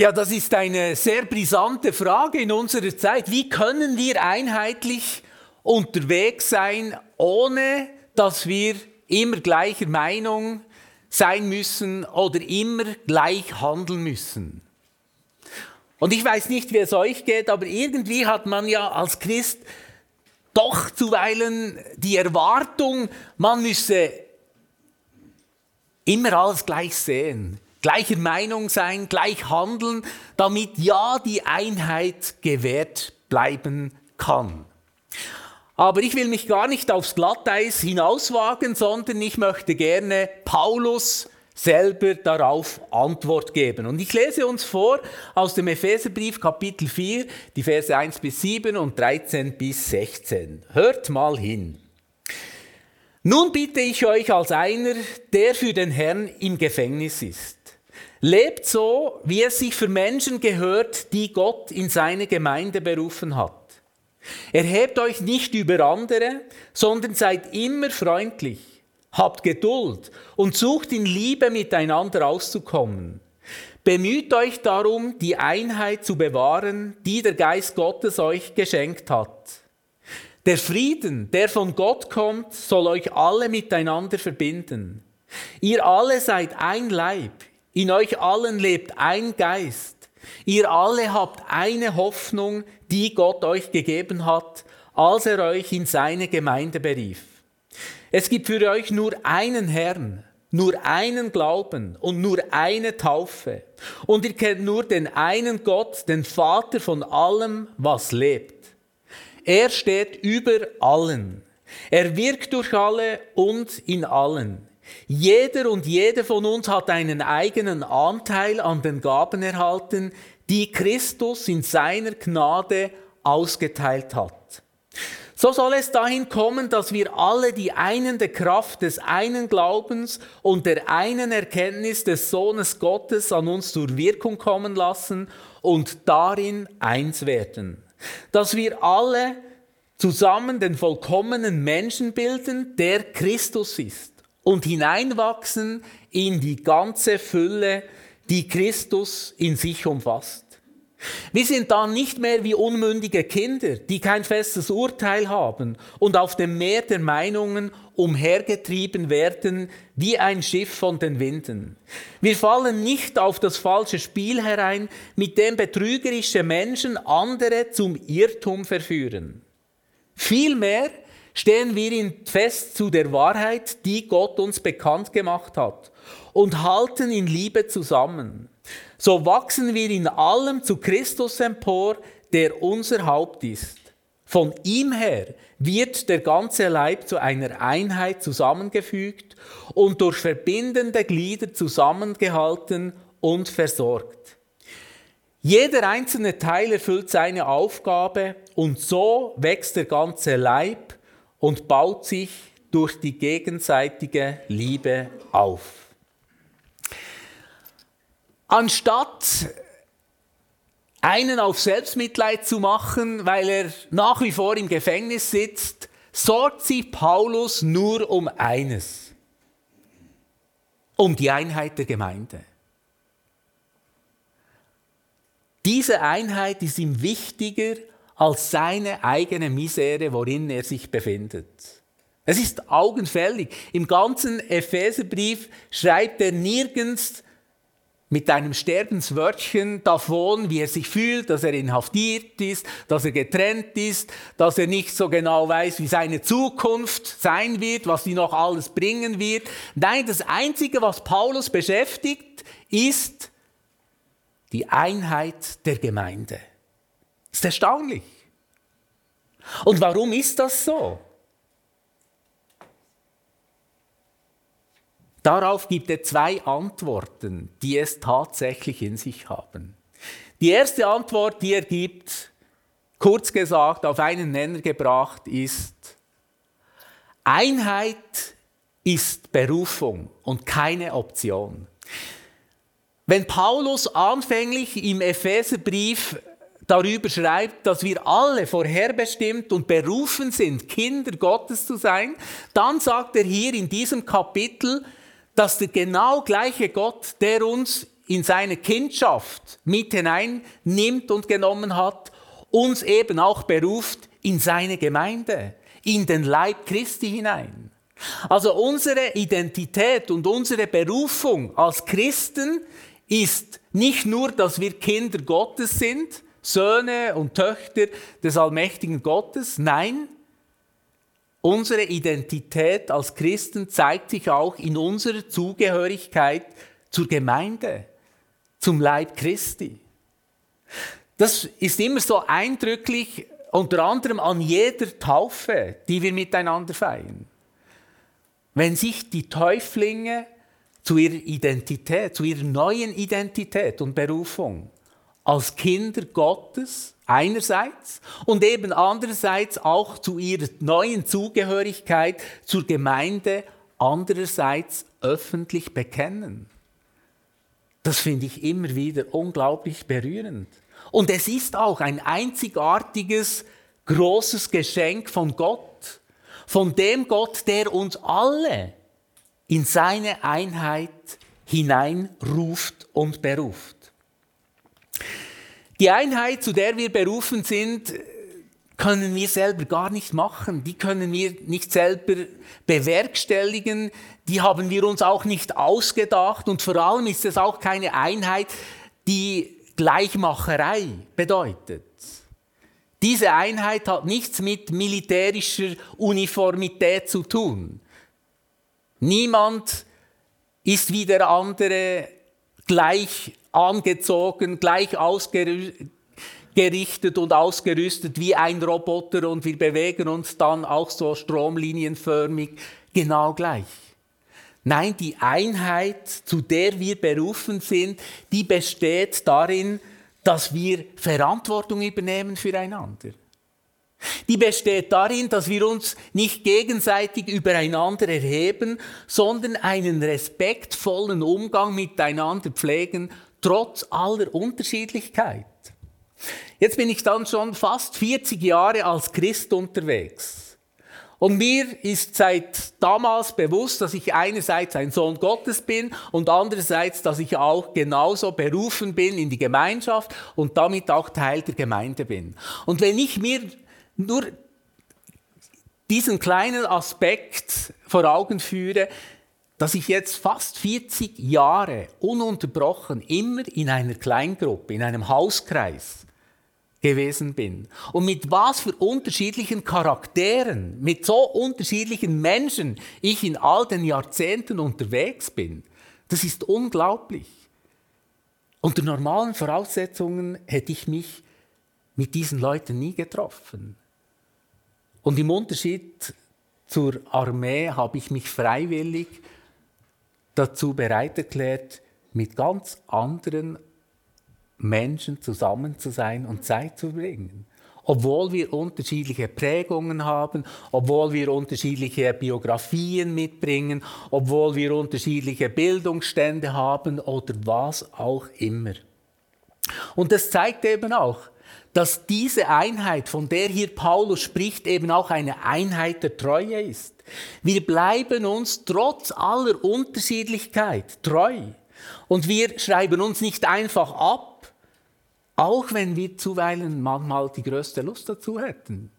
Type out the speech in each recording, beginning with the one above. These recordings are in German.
Ja, das ist eine sehr brisante Frage in unserer Zeit. Wie können wir einheitlich unterwegs sein, ohne dass wir immer gleicher Meinung sein müssen oder immer gleich handeln müssen? Und ich weiß nicht, wie es euch geht, aber irgendwie hat man ja als Christ doch zuweilen die Erwartung, man müsse immer alles gleich sehen gleicher Meinung sein, gleich handeln, damit ja die Einheit gewährt bleiben kann. Aber ich will mich gar nicht aufs Glatteis hinauswagen, sondern ich möchte gerne Paulus selber darauf Antwort geben. Und ich lese uns vor aus dem Epheserbrief Kapitel 4, die Verse 1 bis 7 und 13 bis 16. Hört mal hin. Nun bitte ich euch als einer, der für den Herrn im Gefängnis ist Lebt so, wie es sich für Menschen gehört, die Gott in seine Gemeinde berufen hat. Erhebt euch nicht über andere, sondern seid immer freundlich. Habt Geduld und sucht in Liebe miteinander auszukommen. Bemüht euch darum, die Einheit zu bewahren, die der Geist Gottes euch geschenkt hat. Der Frieden, der von Gott kommt, soll euch alle miteinander verbinden. Ihr alle seid ein Leib, in euch allen lebt ein Geist. Ihr alle habt eine Hoffnung, die Gott euch gegeben hat, als er euch in seine Gemeinde berief. Es gibt für euch nur einen Herrn, nur einen Glauben und nur eine Taufe. Und ihr kennt nur den einen Gott, den Vater von allem, was lebt. Er steht über allen. Er wirkt durch alle und in allen. Jeder und jede von uns hat einen eigenen Anteil an den Gaben erhalten, die Christus in seiner Gnade ausgeteilt hat. So soll es dahin kommen, dass wir alle die einende Kraft des einen Glaubens und der einen Erkenntnis des Sohnes Gottes an uns zur Wirkung kommen lassen und darin eins werden. Dass wir alle zusammen den vollkommenen Menschen bilden, der Christus ist und hineinwachsen in die ganze Fülle, die Christus in sich umfasst. Wir sind dann nicht mehr wie unmündige Kinder, die kein festes Urteil haben und auf dem Meer der Meinungen umhergetrieben werden wie ein Schiff von den Winden. Wir fallen nicht auf das falsche Spiel herein, mit dem betrügerische Menschen andere zum Irrtum verführen. Vielmehr stehen wir fest zu der Wahrheit, die Gott uns bekannt gemacht hat und halten in Liebe zusammen. So wachsen wir in allem zu Christus empor, der unser Haupt ist. Von ihm her wird der ganze Leib zu einer Einheit zusammengefügt und durch verbindende Glieder zusammengehalten und versorgt. Jeder einzelne Teil erfüllt seine Aufgabe und so wächst der ganze Leib und baut sich durch die gegenseitige Liebe auf. Anstatt einen auf Selbstmitleid zu machen, weil er nach wie vor im Gefängnis sitzt, sorgt sich Paulus nur um eines, um die Einheit der Gemeinde. Diese Einheit ist ihm wichtiger als seine eigene Misere, worin er sich befindet. Es ist augenfällig. Im ganzen Epheserbrief schreibt er nirgends mit einem Sterbenswörtchen davon, wie er sich fühlt, dass er inhaftiert ist, dass er getrennt ist, dass er nicht so genau weiß, wie seine Zukunft sein wird, was sie noch alles bringen wird. Nein, das Einzige, was Paulus beschäftigt, ist die Einheit der Gemeinde. Ist erstaunlich. Und warum ist das so? Darauf gibt er zwei Antworten, die es tatsächlich in sich haben. Die erste Antwort, die er gibt, kurz gesagt, auf einen Nenner gebracht, ist, Einheit ist Berufung und keine Option. Wenn Paulus anfänglich im Epheserbrief darüber schreibt, dass wir alle vorherbestimmt und berufen sind, Kinder Gottes zu sein, dann sagt er hier in diesem Kapitel, dass der genau gleiche Gott, der uns in seine Kindschaft mit hineinnimmt und genommen hat, uns eben auch beruft in seine Gemeinde, in den Leib Christi hinein. Also unsere Identität und unsere Berufung als Christen ist nicht nur, dass wir Kinder Gottes sind, Söhne und Töchter des allmächtigen Gottes, nein, unsere Identität als Christen zeigt sich auch in unserer Zugehörigkeit zur Gemeinde, zum Leib Christi. Das ist immer so eindrücklich, unter anderem an jeder Taufe, die wir miteinander feiern. Wenn sich die Täuflinge zu ihrer Identität, zu ihrer neuen Identität und Berufung als Kinder Gottes einerseits und eben andererseits auch zu ihrer neuen Zugehörigkeit zur Gemeinde andererseits öffentlich bekennen. Das finde ich immer wieder unglaublich berührend. Und es ist auch ein einzigartiges, großes Geschenk von Gott, von dem Gott, der uns alle in seine Einheit hineinruft und beruft. Die Einheit, zu der wir berufen sind, können wir selber gar nicht machen. Die können wir nicht selber bewerkstelligen. Die haben wir uns auch nicht ausgedacht. Und vor allem ist es auch keine Einheit, die Gleichmacherei bedeutet. Diese Einheit hat nichts mit militärischer Uniformität zu tun. Niemand ist wie der andere gleich angezogen, gleich ausgerichtet und ausgerüstet wie ein Roboter und wir bewegen uns dann auch so stromlinienförmig genau gleich. Nein, die Einheit, zu der wir berufen sind, die besteht darin, dass wir Verantwortung übernehmen füreinander. Die besteht darin, dass wir uns nicht gegenseitig übereinander erheben, sondern einen respektvollen Umgang miteinander pflegen, trotz aller Unterschiedlichkeit. Jetzt bin ich dann schon fast 40 Jahre als Christ unterwegs. Und mir ist seit damals bewusst, dass ich einerseits ein Sohn Gottes bin und andererseits, dass ich auch genauso berufen bin in die Gemeinschaft und damit auch Teil der Gemeinde bin. Und wenn ich mir nur diesen kleinen Aspekt vor Augen führe, dass ich jetzt fast 40 Jahre ununterbrochen immer in einer Kleingruppe, in einem Hauskreis gewesen bin und mit was für unterschiedlichen Charakteren, mit so unterschiedlichen Menschen ich in all den Jahrzehnten unterwegs bin, das ist unglaublich. Unter normalen Voraussetzungen hätte ich mich mit diesen Leuten nie getroffen. Und im Unterschied zur Armee habe ich mich freiwillig dazu bereit erklärt, mit ganz anderen Menschen zusammen zu sein und Zeit zu bringen. Obwohl wir unterschiedliche Prägungen haben, obwohl wir unterschiedliche Biografien mitbringen, obwohl wir unterschiedliche Bildungsstände haben oder was auch immer. Und das zeigt eben auch, dass diese Einheit, von der hier Paulus spricht, eben auch eine Einheit der Treue ist. Wir bleiben uns trotz aller Unterschiedlichkeit treu. Und wir schreiben uns nicht einfach ab, auch wenn wir zuweilen manchmal die größte Lust dazu hätten.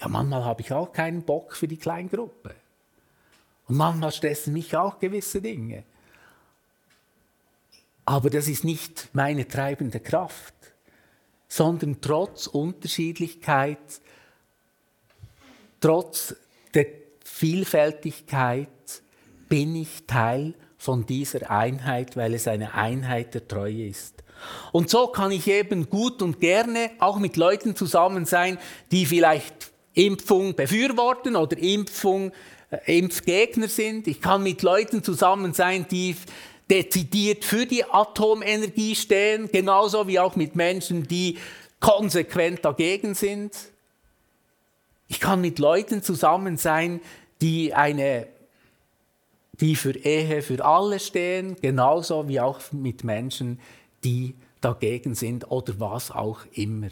Ja, manchmal habe ich auch keinen Bock für die Kleingruppe. Und manchmal stressen mich auch gewisse Dinge. Aber das ist nicht meine treibende Kraft sondern trotz Unterschiedlichkeit, trotz der Vielfältigkeit bin ich Teil von dieser Einheit, weil es eine Einheit der Treue ist. Und so kann ich eben gut und gerne auch mit Leuten zusammen sein, die vielleicht Impfung befürworten oder Impfung, äh, Impfgegner sind. Ich kann mit Leuten zusammen sein, die dezidiert für die Atomenergie stehen, genauso wie auch mit Menschen, die konsequent dagegen sind. Ich kann mit Leuten zusammen sein, die eine die für Ehe für alle stehen, genauso wie auch mit Menschen, die dagegen sind oder was auch immer.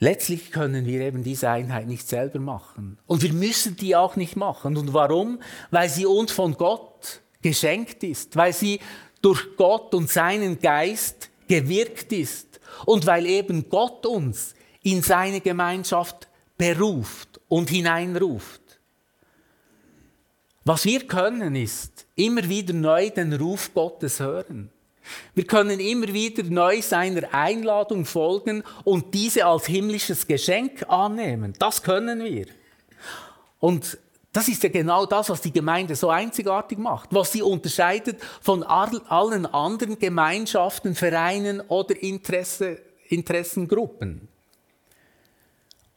Letztlich können wir eben diese Einheit nicht selber machen. Und wir müssen die auch nicht machen. Und warum? Weil sie uns von Gott geschenkt ist, weil sie durch Gott und seinen Geist gewirkt ist und weil eben Gott uns in seine Gemeinschaft beruft und hineinruft. Was wir können, ist immer wieder neu den Ruf Gottes hören. Wir können immer wieder neu seiner Einladung folgen und diese als himmlisches Geschenk annehmen. Das können wir. Und das ist ja genau das, was die Gemeinde so einzigartig macht, was sie unterscheidet von allen anderen Gemeinschaften, Vereinen oder Interesse, Interessengruppen.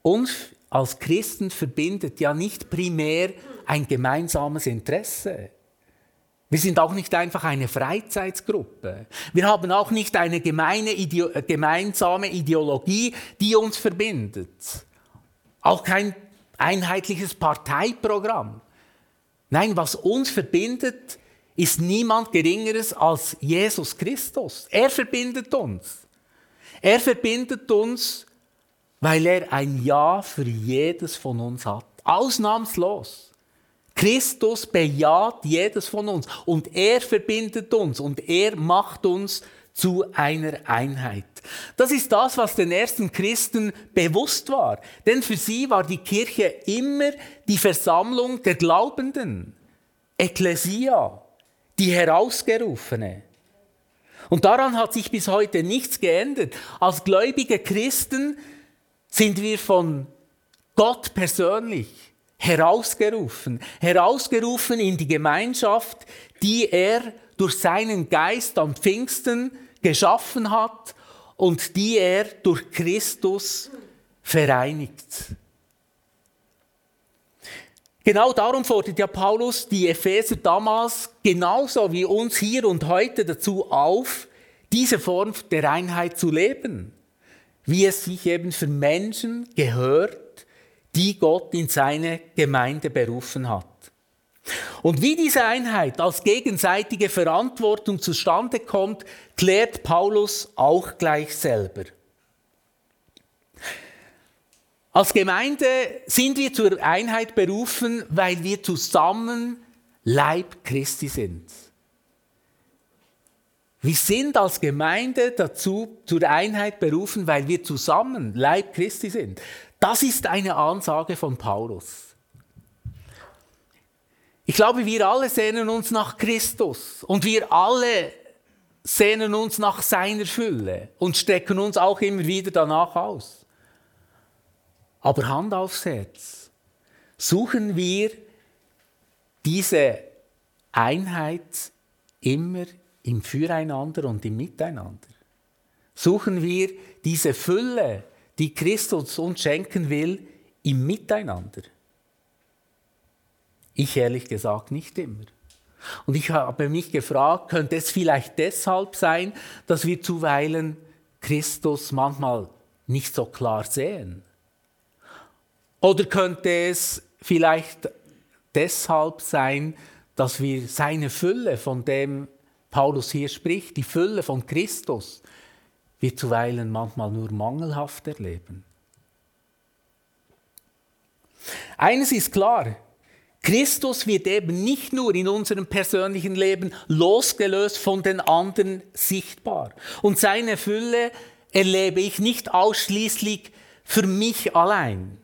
Uns als Christen verbindet ja nicht primär ein gemeinsames Interesse. Wir sind auch nicht einfach eine Freizeitsgruppe. Wir haben auch nicht eine gemeine Ideo gemeinsame Ideologie, die uns verbindet. Auch kein einheitliches Parteiprogramm. Nein, was uns verbindet, ist niemand Geringeres als Jesus Christus. Er verbindet uns. Er verbindet uns, weil er ein Ja für jedes von uns hat. Ausnahmslos. Christus bejaht jedes von uns und er verbindet uns und er macht uns zu einer Einheit. Das ist das, was den ersten Christen bewusst war. Denn für sie war die Kirche immer die Versammlung der Glaubenden. Ekklesia, die Herausgerufene. Und daran hat sich bis heute nichts geändert. Als gläubige Christen sind wir von Gott persönlich herausgerufen, herausgerufen in die Gemeinschaft, die er durch seinen Geist am Pfingsten geschaffen hat und die er durch Christus vereinigt. Genau darum fordert ja Paulus die Epheser damals genauso wie uns hier und heute dazu auf, diese Form der Einheit zu leben, wie es sich eben für Menschen gehört, die Gott in seine Gemeinde berufen hat. Und wie diese Einheit als gegenseitige Verantwortung zustande kommt, klärt Paulus auch gleich selber. Als Gemeinde sind wir zur Einheit berufen, weil wir zusammen Leib Christi sind. Wir sind als Gemeinde dazu zur Einheit berufen, weil wir zusammen Leib Christi sind. Das ist eine Ansage von Paulus. Ich glaube, wir alle sehnen uns nach Christus und wir alle sehnen uns nach seiner Fülle und strecken uns auch immer wieder danach aus. Aber Hand aufs Herz, suchen wir diese Einheit immer im Füreinander und im Miteinander. Suchen wir diese Fülle die Christus uns schenken will, im Miteinander? Ich ehrlich gesagt nicht immer. Und ich habe mich gefragt, könnte es vielleicht deshalb sein, dass wir zuweilen Christus manchmal nicht so klar sehen? Oder könnte es vielleicht deshalb sein, dass wir seine Fülle, von dem Paulus hier spricht, die Fülle von Christus, wir zuweilen manchmal nur mangelhaft erleben. Eines ist klar, Christus wird eben nicht nur in unserem persönlichen Leben losgelöst von den anderen sichtbar. Und seine Fülle erlebe ich nicht ausschließlich für mich allein.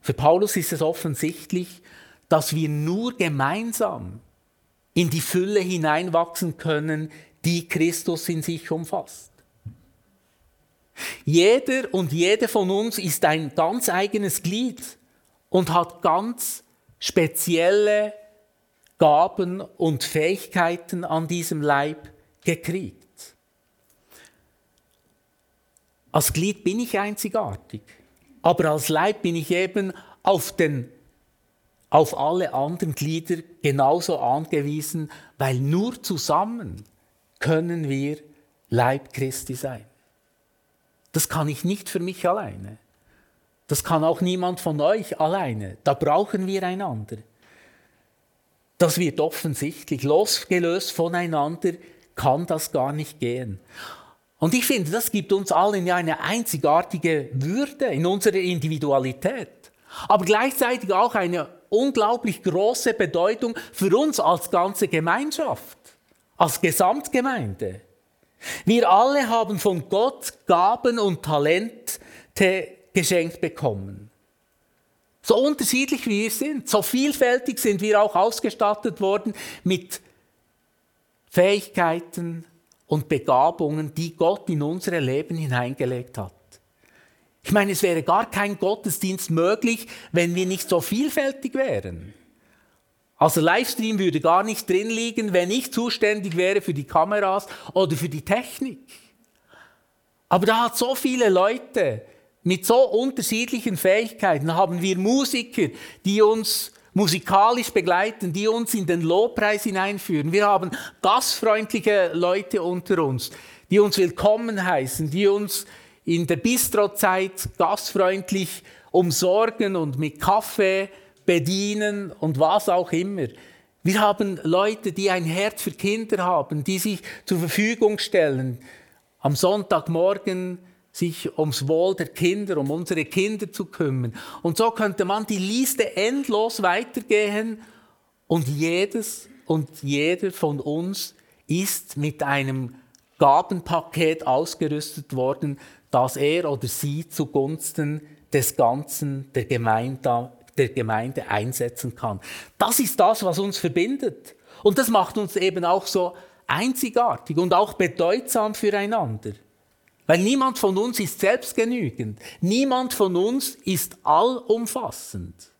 Für Paulus ist es offensichtlich, dass wir nur gemeinsam in die Fülle hineinwachsen können, die Christus in sich umfasst. Jeder und jede von uns ist ein ganz eigenes Glied und hat ganz spezielle Gaben und Fähigkeiten an diesem Leib gekriegt. Als Glied bin ich einzigartig, aber als Leib bin ich eben auf, den, auf alle anderen Glieder genauso angewiesen, weil nur zusammen können wir Leib Christi sein. Das kann ich nicht für mich alleine. Das kann auch niemand von euch alleine. Da brauchen wir einander. Das wird offensichtlich. Losgelöst voneinander kann das gar nicht gehen. Und ich finde, das gibt uns allen ja eine einzigartige Würde in unserer Individualität, aber gleichzeitig auch eine unglaublich große Bedeutung für uns als ganze Gemeinschaft, als Gesamtgemeinde. Wir alle haben von Gott Gaben und Talente geschenkt bekommen. So unterschiedlich wie wir sind, so vielfältig sind wir auch ausgestattet worden mit Fähigkeiten und Begabungen, die Gott in unsere Leben hineingelegt hat. Ich meine, es wäre gar kein Gottesdienst möglich, wenn wir nicht so vielfältig wären. Also Livestream würde gar nicht drin liegen, wenn ich zuständig wäre für die Kameras oder für die Technik. Aber da hat so viele Leute mit so unterschiedlichen Fähigkeiten haben wir Musiker, die uns musikalisch begleiten, die uns in den Lobpreis hineinführen. Wir haben gastfreundliche Leute unter uns, die uns willkommen heißen, die uns in der Bistrozeit gastfreundlich umsorgen und mit Kaffee bedienen und was auch immer. Wir haben Leute, die ein Herz für Kinder haben, die sich zur Verfügung stellen. Am Sonntagmorgen sich ums Wohl der Kinder, um unsere Kinder zu kümmern. Und so könnte man die Liste endlos weitergehen und jedes und jeder von uns ist mit einem Gabenpaket ausgerüstet worden, das er oder sie zugunsten des Ganzen der Gemeinde, der Gemeinde einsetzen kann. Das ist das, was uns verbindet. Und das macht uns eben auch so einzigartig und auch bedeutsam füreinander. Weil niemand von uns ist selbstgenügend. Niemand von uns ist allumfassend.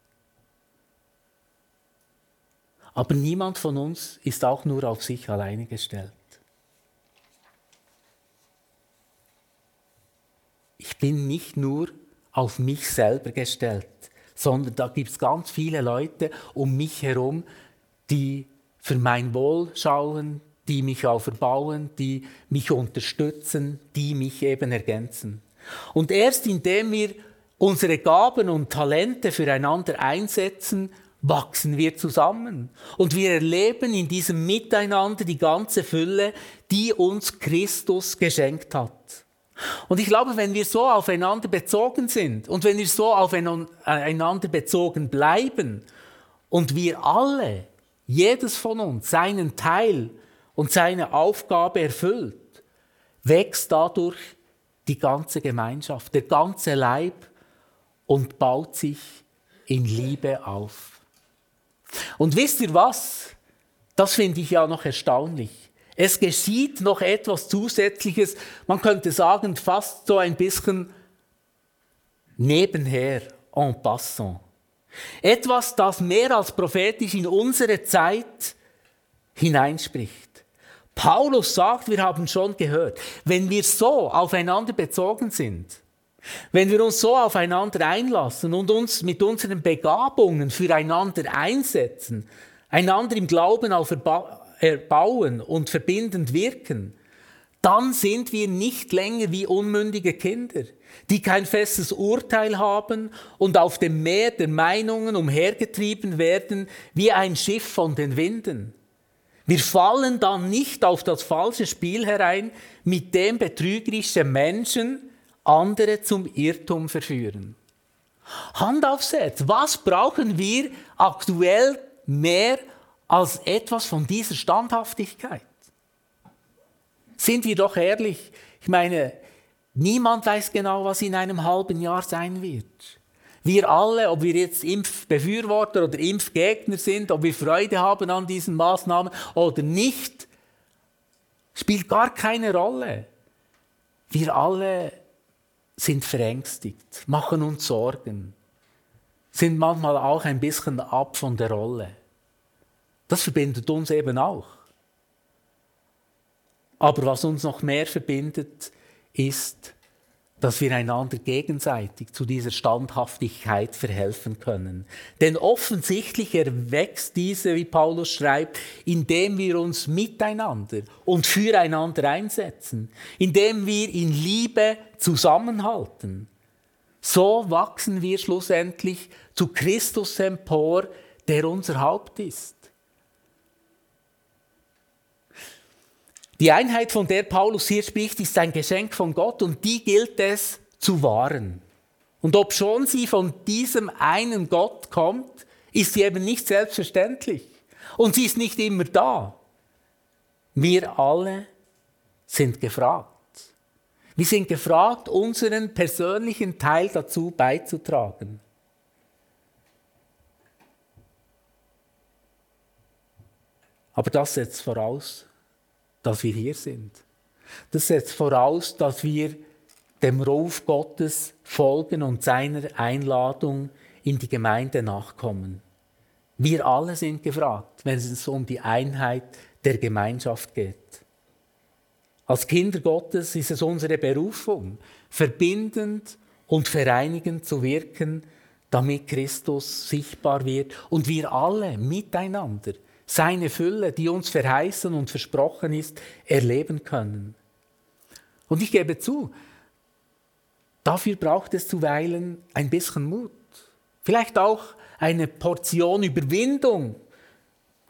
Aber niemand von uns ist auch nur auf sich alleine gestellt. Ich bin nicht nur auf mich selber gestellt, sondern da gibt es ganz viele Leute um mich herum, die für mein Wohl schauen, die mich auch verbauen, die mich unterstützen, die mich eben ergänzen. Und erst indem wir unsere Gaben und Talente füreinander einsetzen, wachsen wir zusammen. Und wir erleben in diesem Miteinander die ganze Fülle, die uns Christus geschenkt hat. Und ich glaube, wenn wir so aufeinander bezogen sind und wenn wir so aufeinander bezogen bleiben und wir alle, jedes von uns, seinen Teil und seine Aufgabe erfüllt, wächst dadurch die ganze Gemeinschaft, der ganze Leib und baut sich in Liebe auf. Und wisst ihr was? Das finde ich ja noch erstaunlich. Es geschieht noch etwas Zusätzliches, man könnte sagen, fast so ein bisschen nebenher, en passant. Etwas, das mehr als prophetisch in unsere Zeit hineinspricht. Paulus sagt, wir haben schon gehört, wenn wir so aufeinander bezogen sind, wenn wir uns so aufeinander einlassen und uns mit unseren Begabungen füreinander einsetzen, einander im Glauben erbauen und verbindend wirken, dann sind wir nicht länger wie unmündige Kinder, die kein festes Urteil haben und auf dem Meer der Meinungen umhergetrieben werden wie ein Schiff von den Winden. Wir fallen dann nicht auf das falsche Spiel herein, mit dem betrügerische Menschen andere zum Irrtum verführen. Hand aufs Herz, was brauchen wir aktuell mehr als etwas von dieser Standhaftigkeit? Sind wir doch ehrlich, ich meine, niemand weiß genau, was in einem halben Jahr sein wird. Wir alle, ob wir jetzt Impfbefürworter oder Impfgegner sind, ob wir Freude haben an diesen Maßnahmen oder nicht, spielt gar keine Rolle. Wir alle sind verängstigt, machen uns Sorgen, sind manchmal auch ein bisschen ab von der Rolle. Das verbindet uns eben auch. Aber was uns noch mehr verbindet, ist, dass wir einander gegenseitig zu dieser Standhaftigkeit verhelfen können. Denn offensichtlich erwächst diese, wie Paulus schreibt, indem wir uns miteinander und füreinander einsetzen, indem wir in Liebe zusammenhalten. So wachsen wir schlussendlich zu Christus empor, der unser Haupt ist. Die Einheit, von der Paulus hier spricht, ist ein Geschenk von Gott und die gilt es zu wahren. Und ob schon sie von diesem einen Gott kommt, ist sie eben nicht selbstverständlich. Und sie ist nicht immer da. Wir alle sind gefragt. Wir sind gefragt, unseren persönlichen Teil dazu beizutragen. Aber das setzt voraus, dass wir hier sind. Das setzt voraus, dass wir dem Ruf Gottes folgen und seiner Einladung in die Gemeinde nachkommen. Wir alle sind gefragt, wenn es um die Einheit der Gemeinschaft geht. Als Kinder Gottes ist es unsere Berufung, verbindend und vereinigend zu wirken, damit Christus sichtbar wird und wir alle miteinander seine Fülle, die uns verheißen und versprochen ist, erleben können. Und ich gebe zu, dafür braucht es zuweilen ein bisschen Mut, vielleicht auch eine Portion Überwindung,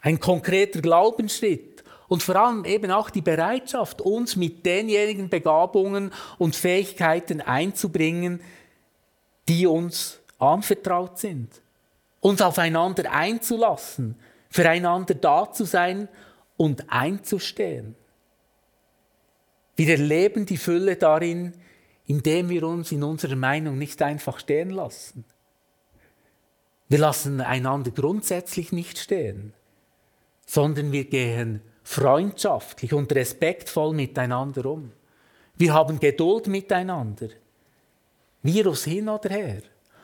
ein konkreter Glaubensschritt und vor allem eben auch die Bereitschaft, uns mit denjenigen Begabungen und Fähigkeiten einzubringen, die uns anvertraut sind, uns aufeinander einzulassen, füreinander da zu sein und einzustehen. Wir erleben die Fülle darin, indem wir uns in unserer Meinung nicht einfach stehen lassen. Wir lassen einander grundsätzlich nicht stehen, sondern wir gehen freundschaftlich und respektvoll miteinander um. Wir haben Geduld miteinander. Virus hin oder her.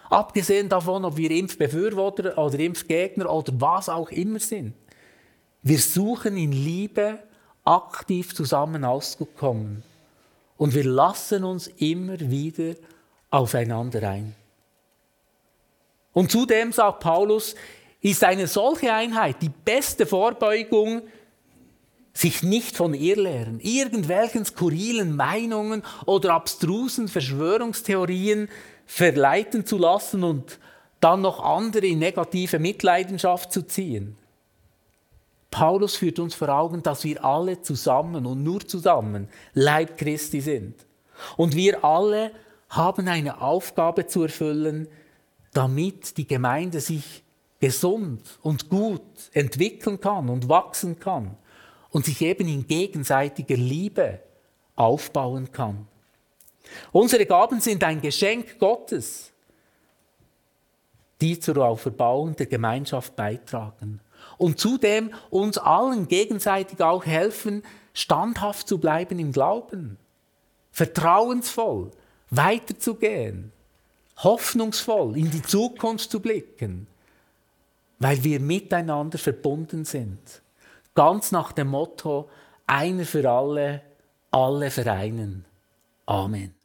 Abgesehen davon, ob wir Impfbefürworter oder Impfgegner oder was auch immer sind. Wir suchen in Liebe aktiv zusammen auszukommen. Und wir lassen uns immer wieder aufeinander ein. Und zudem sagt Paulus, ist eine solche Einheit die beste Vorbeugung, sich nicht von Irrlehren, irgendwelchen skurrilen Meinungen oder abstrusen Verschwörungstheorien verleiten zu lassen und dann noch andere in negative Mitleidenschaft zu ziehen. Paulus führt uns vor Augen, dass wir alle zusammen und nur zusammen Leib Christi sind. Und wir alle haben eine Aufgabe zu erfüllen, damit die Gemeinde sich gesund und gut entwickeln kann und wachsen kann und sich eben in gegenseitiger Liebe aufbauen kann. Unsere Gaben sind ein Geschenk Gottes, die zur Auferbauung der Gemeinschaft beitragen und zudem uns allen gegenseitig auch helfen, standhaft zu bleiben im Glauben, vertrauensvoll weiterzugehen, hoffnungsvoll in die Zukunft zu blicken, weil wir miteinander verbunden sind. Ganz nach dem Motto, einer für alle, alle vereinen. Amen.